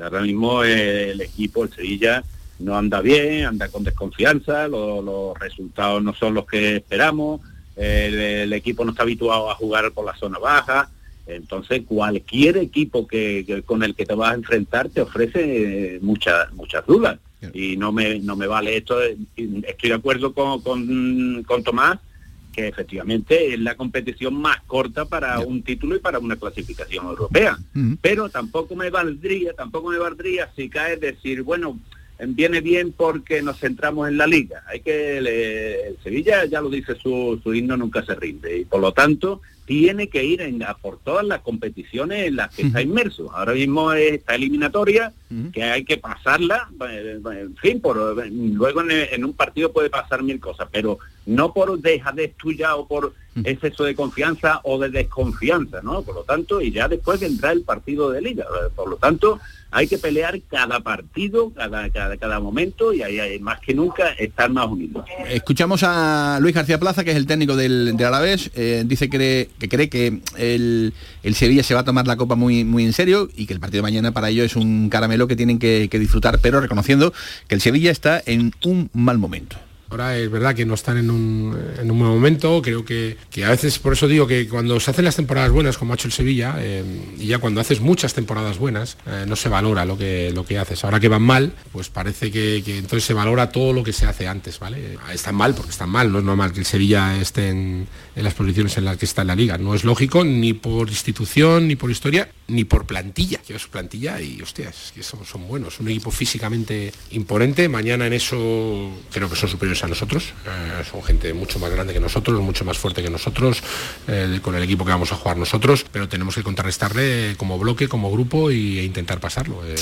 Ahora mismo eh, el equipo, el Sevilla, no anda bien, anda con desconfianza, lo- los resultados no son los que esperamos, el, el equipo no está habituado a jugar por la zona baja, entonces cualquier equipo que, que- con el que te vas a enfrentar te ofrece eh, muchas muchas dudas y no me no me vale esto estoy de acuerdo con, con, con Tomás que efectivamente es la competición más corta para un título y para una clasificación europea. Pero tampoco me valdría tampoco me valdría si cae decir bueno viene bien porque nos centramos en la liga hay que le- el Sevilla ya lo dice su, su himno nunca se rinde y por lo tanto tiene que ir en, a por todas las competiciones en las que está inmerso ahora mismo está eliminatoria que hay que pasarla eh, en fin por luego en, en un partido puede pasar mil cosas pero no por dejadez tuya o por exceso de confianza o de desconfianza, ¿no? Por lo tanto, y ya después vendrá el partido de liga. Por lo tanto, hay que pelear cada partido, cada, cada, momento y ahí hay más que nunca estar más unidos. Escuchamos a Luis García Plaza, que es el técnico del, del Alavés, eh, dice que cree, que el Sevilla se va a tomar la copa muy, muy en serio y que el partido de mañana para ellos es un caramelo que tienen que, que disfrutar, pero reconociendo que el Sevilla está en un mal momento. Ahora es verdad que no están en un, en un buen momento, creo que, que a veces, por eso digo que cuando se hacen las temporadas buenas, como ha hecho el Sevilla, eh, y ya cuando haces muchas temporadas buenas, eh, no se valora lo que, lo que haces. Ahora que van mal, pues parece que, que entonces se valora todo lo que se hace antes, ¿vale? Eh, Están mal porque están mal, no es normal que el Sevilla esté en, en las posiciones en las que está en la liga. No es lógico ni por institución, ni por historia, ni por plantilla. Que es plantilla y, hostias, que son, son buenos. Un equipo físicamente imponente. Mañana en eso creo que son superiores a nosotros. Eh, son gente mucho más grande que nosotros, mucho más fuerte que nosotros, eh, con el equipo que vamos a jugar nosotros, pero tenemos que contrarrestarle como bloque, como grupo y, e intentar pasarlo. eh.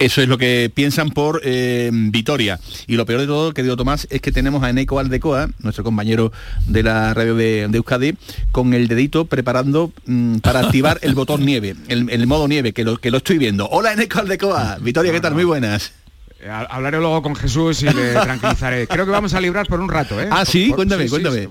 Eso es lo que piensan por eh, Vitoria. Y lo peor de todo, querido Tomás, es que tenemos a Eneco Aldecoa, nuestro compañero de la radio de, de Euskadi, con el dedito preparando mm, para activar el botón nieve, el, el modo nieve, que lo, que lo estoy viendo. Hola Eneco Aldecoa. Vitoria, ¿qué tal? Muy buenas. Eh, ha- Hablaré luego con Jesús y le tranquilizaré. Creo que vamos a librar por un rato, ¿eh? Ah, sí, cuéntame, sí, cuéntame. sí,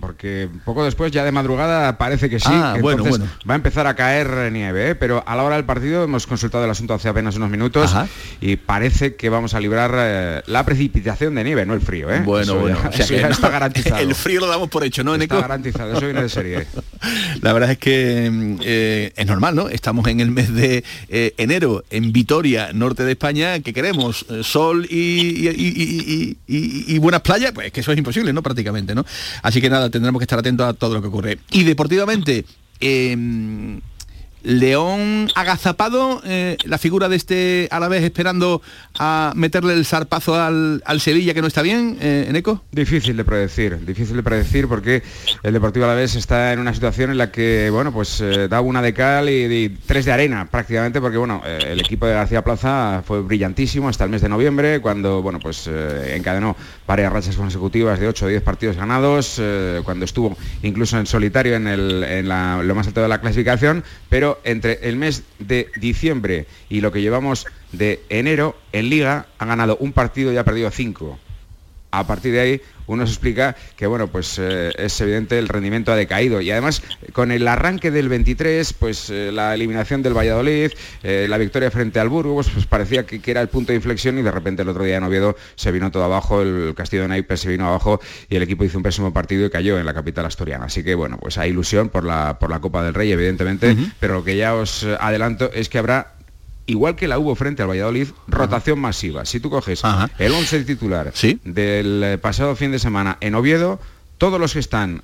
porque poco después, ya de madrugada, parece que sí. Ah, que bueno, entonces bueno. Va a empezar a caer nieve, ¿eh? Pero a la hora del partido hemos consultado el asunto hace apenas unos minutos Ajá. y parece que vamos a librar eh, la precipitación de nieve, no el frío, ¿eh? Bueno, Eso bueno. ya- o sea eso que ya no, está garantizado. El frío lo damos por hecho, ¿no, Eneco? Está garantizado, eso viene de serie. La verdad es que mm, eh, es normal, ¿no? Estamos en el mes de enero en Vitoria, norte de España, que queremos sol y- y- y- y buenas playas, pues que eso es imposible, ¿no? Prácticamente, ¿no? Así que nada, tendremos que estar atentos a todo lo que ocurre. Y deportivamente, eh, León agazapado, eh, la figura de este a la vez esperando a meterle el zarpazo al, al Sevilla que no está bien, eh, en eco. Difícil de predecir, difícil de predecir porque el Deportivo Alavés está en una situación en la que, bueno, pues eh, da una de cal y, tres de arena prácticamente porque, bueno, el equipo de García Plaza fue brillantísimo hasta el mes de noviembre cuando, bueno, pues encadenó varias rachas consecutivas de 8 o 10 partidos ganados, cuando estuvo incluso en solitario en, la- lo más alto de la clasificación, pero entre el mes de diciembre y lo que llevamos de enero en Liga ha ganado un partido y ha perdido cinco a partir de ahí uno se explica que bueno pues eh, es evidente el rendimiento ha decaído. Y además con el arranque del 23 pues eh, la eliminación del Valladolid eh, la victoria frente al Burgos pues parecía que, que era el punto de inflexión y de repente el otro día en Oviedo se vino todo abajo el Castillo de Naipes se vino abajo y el equipo hizo un pésimo partido y cayó en la capital asturiana. Así que bueno pues hay ilusión por la por la Copa del Rey evidentemente pero lo que ya os adelanto es que habrá igual que la hubo frente al Valladolid, rotación masiva. Si tú coges el 11 titular del eh, pasado fin de semana en Oviedo, todos los que están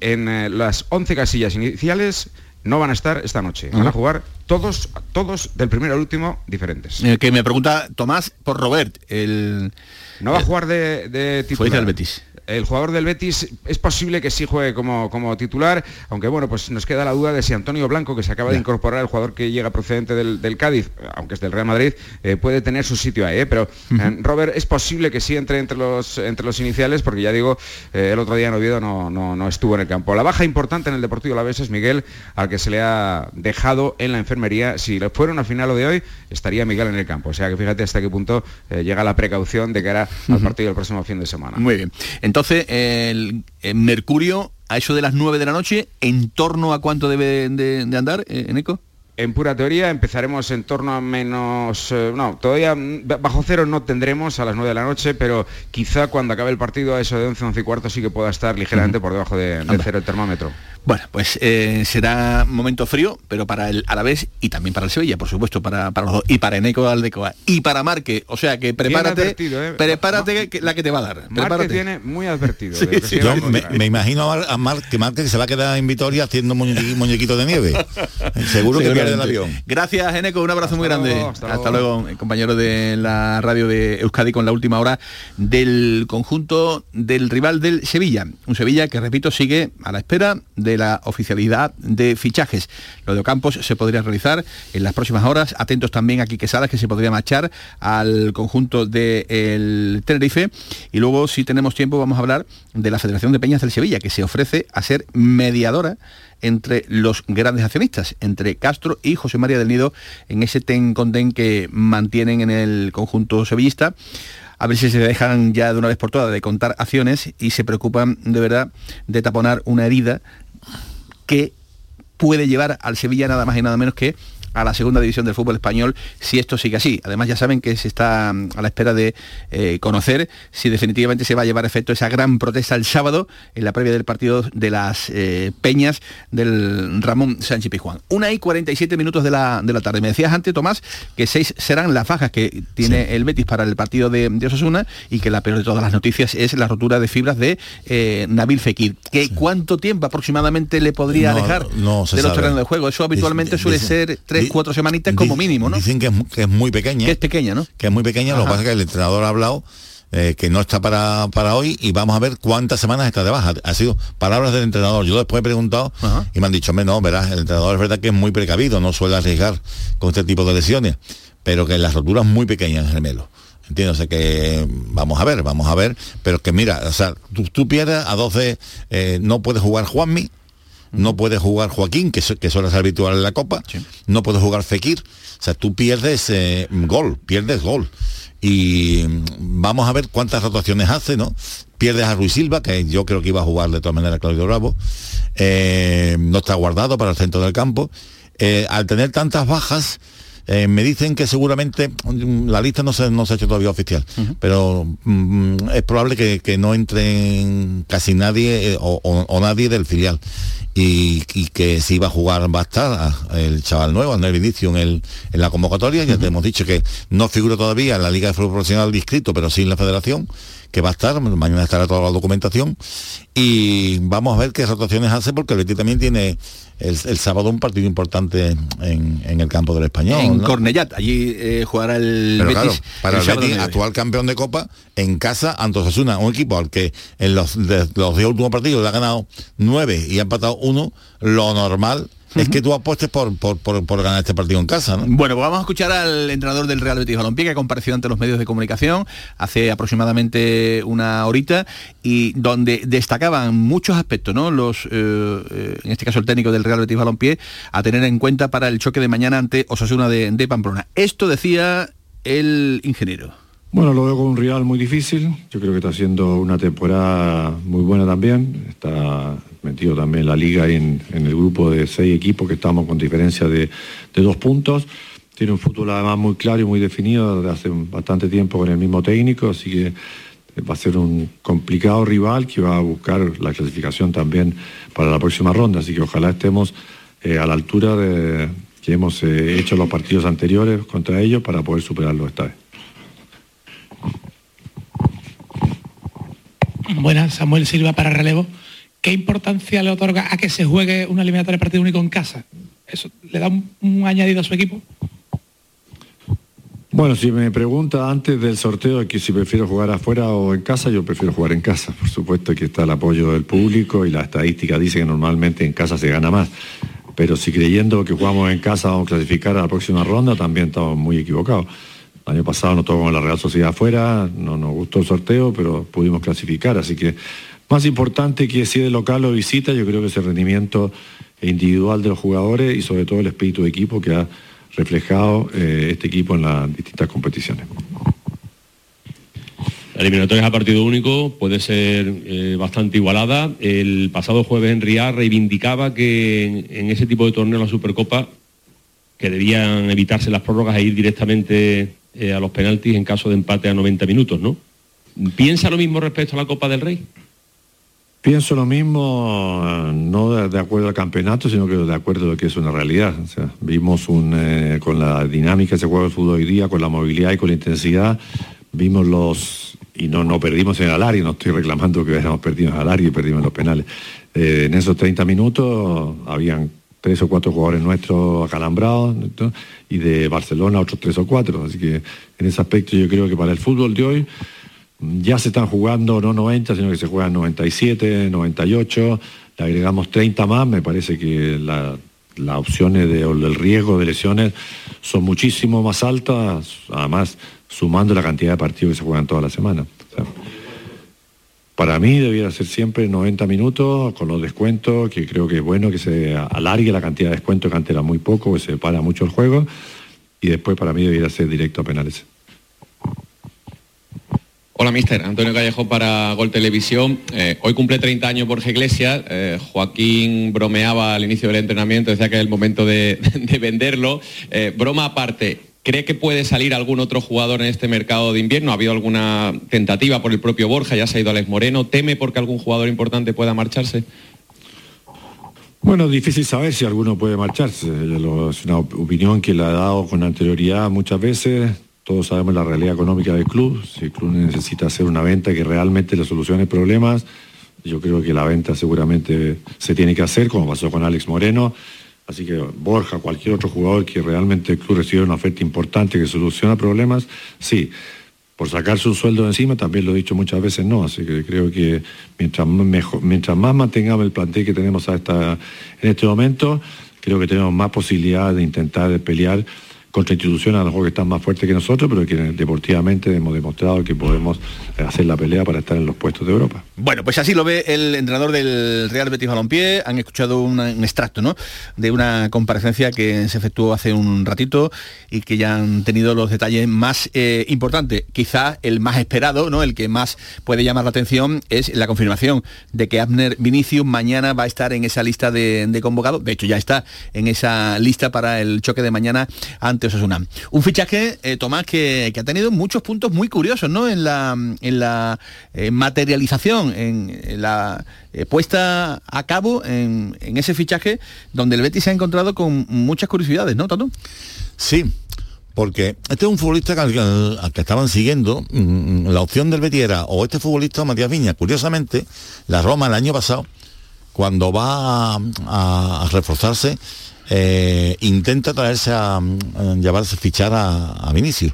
en eh, las 11 casillas iniciales no van a estar esta noche. Van a jugar todos, todos del primero al último diferentes. Eh, que me pregunta Tomás por Robert, el... No va a jugar de, de titular. Fue del Betis. El jugador del Betis es posible que sí juegue como, como titular, aunque bueno, pues nos queda la duda de si Antonio Blanco, que se acaba de incorporar, el jugador que llega procedente del, del Cádiz, aunque es del Real Madrid, eh, puede tener su sitio ahí. ¿eh? Pero eh, Robert es posible que sí entre entre los, entre los iniciales, porque ya digo, el otro día en Oviedo no, no, no estuvo en el campo. La baja importante en el Deportivo Alavés es Miguel, al que se le ha dejado en la enfermería. Si le fuera una final de hoy, estaría Miguel en el campo. O sea que fíjate hasta qué punto llega la precaución de cara al partido del próximo fin de semana. Muy bien. Entonces, el, el Mercurio, a eso de las 9 de la noche, ¿en torno a cuánto debe de, de andar, eh, en eco? En pura teoría empezaremos en torno a menos... eh, no, todavía mm, bajo cero no tendremos a las 9 de la noche, pero quizá cuando acabe el partido a eso de 11, 11 y cuarto sí que pueda estar ligeramente por debajo de, de cero el termómetro. Bueno, pues eh, será momento frío, pero para el Alavés y también para el Sevilla, por supuesto, para, para los dos, y para Eneco Aldecoa, y para Marque, o sea que prepárate, ¿eh? prepárate que- la que te va a dar. Marque Prepárate. tiene muy advertido. Sí, sí, a Yo me, imagino a, Mar- a Mar- que Márquez se va a quedar en Vitoria haciendo muñequi- muñequito de nieve. Seguro que pierde el avión. Gracias, Eneco, un abrazo muy grande. luego, hasta, hasta luego, eh, compañero de la radio de Euskadi con la última hora del conjunto del rival del Sevilla. Un Sevilla que, repito, sigue a la espera de la oficialidad de fichajes. Lo de Ocampos se podría realizar en las próximas horas. Atentos también a Quique Salas, que se podría marchar al conjunto del Tenerife. Y luego, si tenemos tiempo, vamos a hablar de la Federación de Peñas del Sevilla, que se ofrece a ser mediadora entre los grandes accionistas, entre Castro y José María del Nido, en ese ten con ten que mantienen en el conjunto sevillista. A ver si se dejan ya de una vez por todas de contar acciones y se preocupan de verdad de taponar una herida que puede llevar al Sevilla nada más y nada menos que a la segunda división del fútbol español si esto sigue así. Además ya saben que se está mm, a la espera de eh, conocer si definitivamente se va a llevar a efecto esa gran protesta el sábado en la previa del partido de las eh, Peñas del Ramón Sánchez Pizjuán. Una y 47 minutos de la, de la tarde. Me decías antes, Tomás, que seis serán las bajas que tiene el Betis para el partido de, de Osasuna y que la peor de todas las noticias es la rotura de fibras de eh, Nabil Fekir. ¿Qué, ¿Cuánto tiempo aproximadamente le podría No, dejar no se de los terrenos de juego? Eso habitualmente suele ser tres, cuatro semanitas como mínimo, ¿no? Dicen que es, que es muy pequeña. Que es pequeña, ¿no? Que es muy pequeña, lo que pasa es que el entrenador ha hablado eh, que no está para, para hoy y vamos a ver cuántas semanas está de baja. Ha sido palabras del entrenador. Yo después he preguntado y me han dicho, "Hombre, no, verás, el entrenador es verdad que es muy precavido, no suele arriesgar con este tipo de lesiones, pero que las roturas muy pequeñas en el gemelo. Entiendo, o sea que vamos a ver, vamos a ver, pero que mira, o sea, tú, tú pierdes a 12, eh, no puede jugar Juanmi, no puede jugar Joaquín, que, que suele ser habitual en la Copa, no puede jugar Fekir, o sea, tú pierdes eh, gol, pierdes gol. Y mm, vamos a ver cuántas rotaciones hace, ¿no? Pierdes a Ruiz Silva, que yo creo que iba a jugar de todas maneras Claudio Bravo, eh, no está guardado para el centro del campo. Eh, al tener tantas bajas, eh, me dicen que seguramente mm, la lista no se, no se ha hecho todavía oficial, pero mm, es probable que, que no entre casi nadie eh, o, o- o nadie del filial. Y, y que si va a jugar va a estar ah, el chaval nuevo, Andrés Vinicio, en, el, en la convocatoria. Ya te hemos dicho que no figura todavía en la Liga de Fútbol Profesional inscrito, pero sí en la federación, que va a estar, mañana estará toda la documentación. Y vamos a ver qué rotaciones hace, porque el Betis también tiene el, el sábado un partido importante en, en el campo del español. en ¿no? Cornellat, allí eh, jugará el Pero Betis. claro, para el Betis, nueve. actual campeón de Copa, en casa ante Osasuna, un equipo al que en los, de- los 10 últimos partidos le ha ganado 9 y ha empatado uno, lo normal es que tú apuestes por, por, por- por ganar este partido en casa, ¿no? Bueno, pues vamos a escuchar al entrenador del Real Betis Balompié que ha comparecido ante los medios de comunicación hace aproximadamente una horita y donde destacaban muchos aspectos, ¿no? Los, eh, eh, en este caso el técnico del Real Betis Balompié, a tener en cuenta para el choque de mañana ante Osasuna de, de Pamplona. Esto decía el ingeniero. Bueno, lo veo como un rival muy difícil. Yo creo que está haciendo una temporada muy buena también. Está metido también la liga en, el grupo de seis equipos que estamos con diferencia de, dos puntos. Tiene un fútbol además muy claro y muy definido desde hace bastante tiempo con el mismo técnico, así que va a ser un complicado rival que va a buscar la clasificación también para la próxima ronda. Así que ojalá estemos eh, a la altura de que hemos eh, hecho los partidos anteriores contra ellos para poder superarlo esta vez. Buenas, Samuel Silva para relevo. ¿Qué importancia le otorga a que se juegue una eliminatoria de partido único en casa? ¿Eso le da un, un añadido a su equipo? Bueno, si me pregunta antes del sorteo que si prefiero jugar afuera o en casa, yo prefiero jugar en casa. Por supuesto que está el apoyo del público y la estadística dice que normalmente en casa se gana más. Pero si creyendo que jugamos en casa vamos a clasificar a la próxima ronda, también estamos muy equivocados. El año pasado nos tocó con la Real Sociedad afuera, no nos gustó el sorteo, pero pudimos clasificar. Así que más importante que si de local o visita, yo creo que es el rendimiento individual de los jugadores y sobre todo el espíritu de equipo que ha reflejado eh, este equipo en las distintas competiciones. La eliminatoria es a partido único, puede ser eh, bastante igualada. El pasado jueves en Riyadh reivindicaba que en, en ese tipo de torneo la Supercopa que debían evitarse las prórrogas e ir directamente eh, a los penaltis en caso de empate a 90 minutos, ¿no? ¿Piensa lo mismo respecto a la Copa del Rey? Pienso lo mismo, eh, no de, acuerdo al campeonato, sino que de acuerdo a lo que es una realidad. Vimos un, eh, con la dinámica que se juega el fútbol hoy día, con la movilidad y con la intensidad, vimos los, y no, no perdimos en el área, no estoy reclamando que hayamos perdido en el área y perdimos los penales. En esos 30 minutos habían tres o cuatro jugadores nuestros acalambrados y de Barcelona otros tres o cuatro. Así que en ese aspecto yo creo que para el fútbol de hoy ya se están jugando no 90, sino que se juegan 97, 98, le agregamos 30 más, me parece que la- las opciones de, o el riesgo de lesiones son muchísimo más altas, además sumando la cantidad de partidos que se juegan toda la semana. Para mí debiera ser siempre 90 minutos con los descuentos, que creo que es bueno que se alargue la cantidad de descuentos, que antes era muy poco, que se para mucho el juego, y después para mí debiera ser directo a penales. Hola, mister. Antonio Callejo para Gol Televisión. Eh, hoy cumple 30 años Borja Iglesias. Eh, Joaquín bromeaba al inicio del entrenamiento, decía que es el momento de, de venderlo. Eh, broma aparte, ¿cree que puede salir algún otro jugador en este mercado de invierno? ¿Ha habido alguna tentativa por el propio Borja? Ya se ha ido Alex Moreno. ¿Teme porque algún jugador importante pueda marcharse? Bueno, difícil saber si alguno puede marcharse. Es una op- opinión que la he dado con anterioridad muchas veces. Todos sabemos la realidad económica del club. Si el club necesita hacer una venta que realmente le solucione problemas, yo creo que la venta seguramente se tiene que hacer, como pasó con Alex Moreno. Así que Borja, cualquier otro jugador que realmente el club reciba una oferta importante que soluciona problemas, sí. Por sacarse un sueldo de encima, también lo he dicho muchas veces, no. Así que creo que mientras mejor, mientras más mantengamos el plantel que tenemos hasta en este momento, creo que tenemos más posibilidad de intentar pelear contra instituciones a lo mejor que están más fuertes que nosotros, pero que deportivamente hemos demostrado que podemos hacer la pelea para estar en los puestos de Europa. Bueno, pues así lo ve el entrenador del Real Betis Balompié. Han escuchado un extracto ¿no? de una comparecencia que se efectuó hace un ratito y que ya han tenido los detalles más eh, importantes. Quizás el más esperado, ¿no? el que más puede llamar la atención, es la confirmación de que Abner Vinicius mañana va a estar en esa lista de, de convocados. De hecho, ya está en esa lista para el choque de mañana ante Osasuna. Un fichaje, eh, Tomás, que, que ha tenido muchos puntos muy curiosos ¿no? en la, en la eh, materialización, en, la eh, puesta a cabo en, en ese fichaje donde el Betis se ha encontrado con muchas curiosidades, ¿no, Tato? Sí, porque este es un futbolista al, que estaban siguiendo, mm, la opción del Betis era o este futbolista Matías Viña. Curiosamente, la Roma el año pasado cuando va a reforzarse, eh, intenta traerse a, a llevarse fichar a, a Vinicius.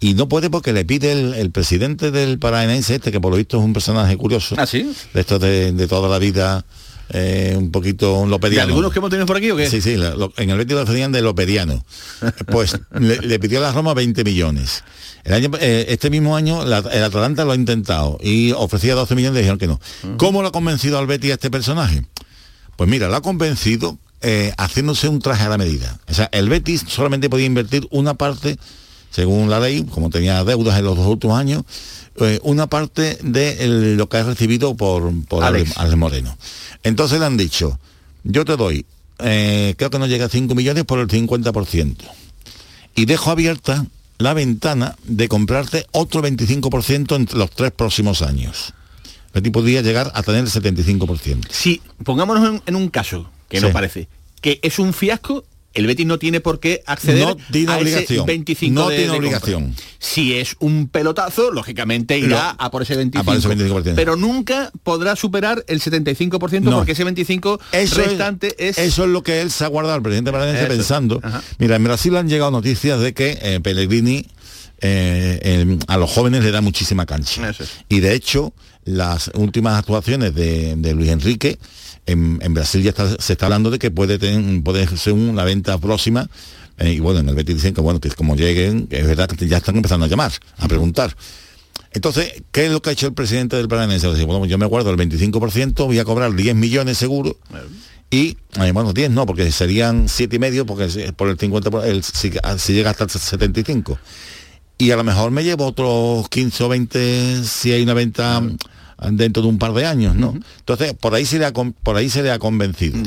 Y no puede porque le pide el, el presidente del Paranaense este, que por lo visto es un personaje curioso. ¿Ah, sí? De estos de, de toda la vida, eh, un poquito ¿De lopediano. algunos que hemos tenido por aquí o qué? Sí, sí, la- lo- en el Betis lo defendían de lopediano. Pues le, le pidió a la Roma 20 millones. El año, eh, este mismo año la- el Atalanta lo ha intentado y ofrecía 12 millones y dijeron que no. ¿Cómo lo ha convencido al Betis a este personaje? Pues mira, lo ha convencido eh, haciéndose un traje a la medida. O sea, el Betis solamente podía invertir una parte, según la ley, como tenía deudas en los dos últimos años, eh, una parte de el- lo que ha recibido por, por Alex. Moreno. Entonces le han dicho, yo te doy, eh, creo que no llega a 5 millones por el 50%. Y dejo abierta la ventana de comprarte otro 25% entre los tres próximos años. El tipo podría llegar a tener el 75%. Si pongámonos en, en un caso que Sí. nos parece que es un fiasco, el Betis no tiene por qué acceder No tiene a ese obligación. 25 No de- tiene de compra. obligación. Si es un pelotazo, lógicamente irá Lo- a por ese 25. a por ese 25%. Pero nunca podrá superar el 75% No. porque ese 25 Eso es- restante es, Eso es lo que él se ha guardado, el presidente Eso. pensando. Ajá. Mira, en Brasil han llegado noticias de que eh, Pellegrini eh, eh, a los jóvenes le da muchísima cancha. Es. Y de hecho, las últimas actuaciones de, de Luis Enrique, en, en Brasil ya está- se está hablando de que puede, tener, puede ser una venta próxima. eh, y bueno, en el Betis dicen que bueno, que como lleguen, es verdad que ya están empezando a llamar, a preguntar. Entonces, ¿qué es lo que ha hecho el presidente del Paranense? Dice, bueno, yo me guardo el 25%, voy a cobrar 10 millones seguro. Y, eh, bueno, 10 no, porque serían 7 y medio, porque por el 50, por- el- si, si llega hasta el 75. Y a lo mejor me llevo otros 15 o 20 si hay una venta mm, dentro de un par de años, ¿no? Entonces, por ahí se le ha, por ahí se le ha convencido.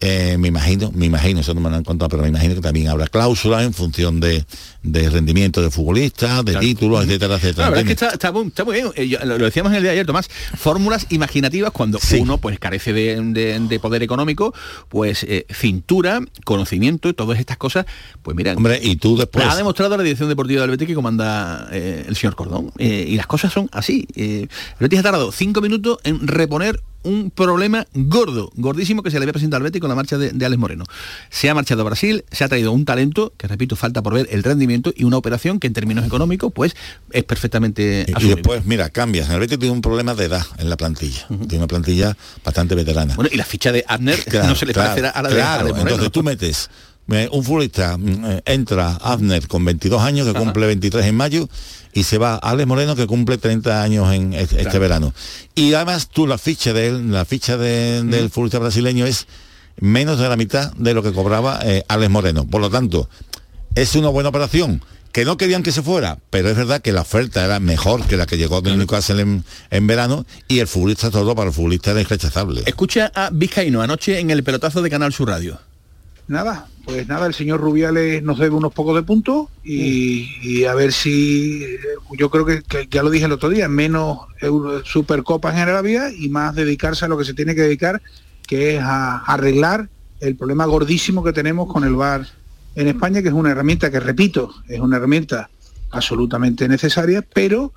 Eh, me imagino, me imagino, eso no me lo han contado, pero me imagino que también habrá cláusulas en función de, de rendimiento de futbolistas, de Claro. títulos, etcétera, etcétera. La verdad es que ¿entiendes? está, está muy, está muy bien. Eh, yo- lo, lo decíamos en el día de ayer, Tomás. Fórmulas imaginativas cuando uno pues carece de, de- de poder económico, pues eh, cintura, conocimiento y todas estas cosas, pues mira. Hombre, y tú después... Ha demostrado la dirección deportiva del Betis que comanda el señor Cordón. Y las cosas son así. El Betis ha tardado cinco minutos en reponer un problema gordo, gordísimo que se le había presentado al Betis con la marcha de, de Alex Moreno. Se ha marchado a Brasil, se ha traído un talento, que repito, falta por ver el rendimiento, y una operación que en términos económicos, pues, es perfectamente Y asumible. después, mira, cambias. El Betis tiene un problema de edad en la plantilla. Tiene una plantilla bastante veterana. Bueno, y la ficha de Abner Claro, no se le claro, parecerá a la de Alex Moreno. entonces tú metes eh, un futbolista mm, eh, entra Abner con 22 años que cumple 23 en mayo y se va Alex Moreno que cumple 30 años en es- este Claro. verano y además tú la ficha de él la ficha de- del futbolista brasileño es menos de la mitad de lo que cobraba eh, Alex Moreno por lo tanto es una buena operación que no querían que se fuera, pero es verdad que la oferta era mejor que la que llegó del Newcastle en, en verano y el futbolista todo para el futbolista era irrechazable. Escucha a Vizcaíno anoche en el pelotazo de Canal Sur Radio. Nada, pues nada, el señor Rubiales nos debe unos pocos de puntos y, y a ver si, eh, yo creo que, que ya lo dije el otro día, menos Euro- Supercopas en Arabia y más dedicarse a lo que se tiene que dedicar, que es a arreglar el problema gordísimo que tenemos con el VAR en España, que es una herramienta que, repito, es una herramienta absolutamente necesaria, pero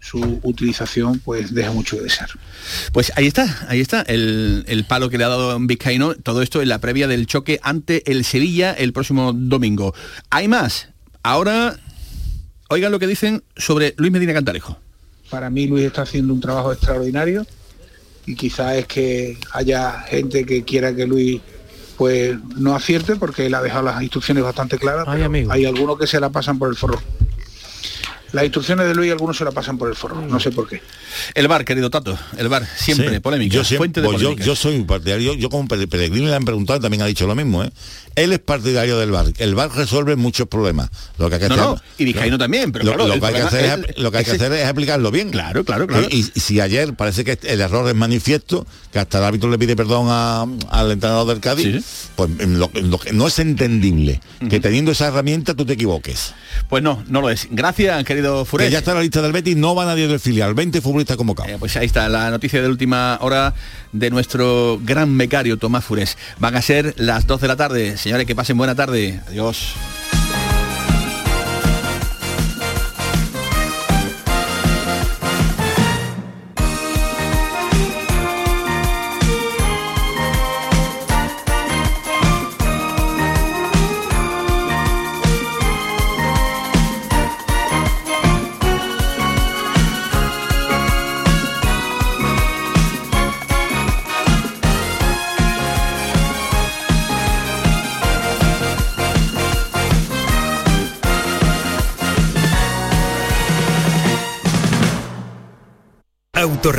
su utilización pues deja mucho que desear. Pues ahí está, ahí está el, el palo que le ha dado Vizcaíno, todo esto en la previa del choque ante el Sevilla el próximo domingo. Hay más. Ahora, oigan lo que dicen sobre Luis Medina Cantalejo. Para mí Luis está haciendo un trabajo extraordinario y quizá es que haya gente que quiera que Luis pues no acierte porque él ha dejado las instrucciones bastante claras. pero hay algunos que se la pasan por el forro. Las instrucciones de Luis algunos se la pasan por el forro, no sé por qué. El bar, querido Tato, el bar, siempre Sí, polémica, Yo, siempre- fuente de pues yo, polémica. yo soy un partidario, yo como Pere- Pellegrini le han preguntado y también ha dicho lo mismo, ¿eh? Él es partidario del VAR. El VAR resuelve muchos problemas. Lo que hay que No, hacer, no, y Vizcaíno también, pero lo, claro, lo el que hay que hacer es, es- lo que hay que ese- hacer es aplicarlo bien. Claro, claro, claro. Y, y si ayer parece que el error es manifiesto, que hasta el árbitro le pide perdón a- al entrenador del Cádiz, pues lo, lo que no es entendible que teniendo esa herramienta tú te equivoques. Pues no, no lo es. Gracias, querido Furé. Que ya está en la lista del Betis, no va nadie del filial, 20 futbolistas convocados. Eh, pues ahí está la noticia de última hora de nuestro gran becario Tomás Furés. Van a ser las 2 de la tarde. Señores, que pasen buena tarde. Adiós.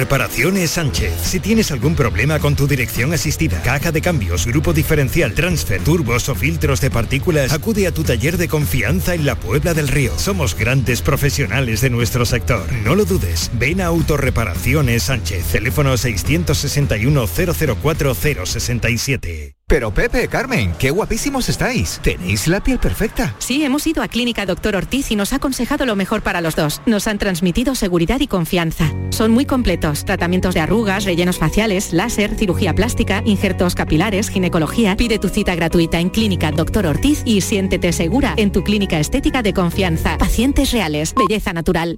reparación Sánchez. Si tienes algún problema con tu dirección asistida, caja de cambios, grupo diferencial, transfer, turbos o filtros de partículas, acude a tu taller de confianza en la Puebla del Río. Somos grandes profesionales de nuestro sector. No lo dudes. Ven a Autorreparaciones Sánchez. Teléfono 661 004 067. Pero Pepe, Carmen, qué guapísimos estáis. Tenéis la piel perfecta. Sí, hemos ido a Clínica Doctor Ortiz y nos ha aconsejado lo mejor para los dos. Nos han transmitido seguridad y confianza. Son muy completos. Tratamientos de arrugas, rellenos faciales, láser, cirugía plástica, injertos capilares, ginecología. Pide tu cita gratuita en Clínica Doctor Ortiz y siéntete segura en tu clínica estética de confianza. Pacientes reales, belleza natural.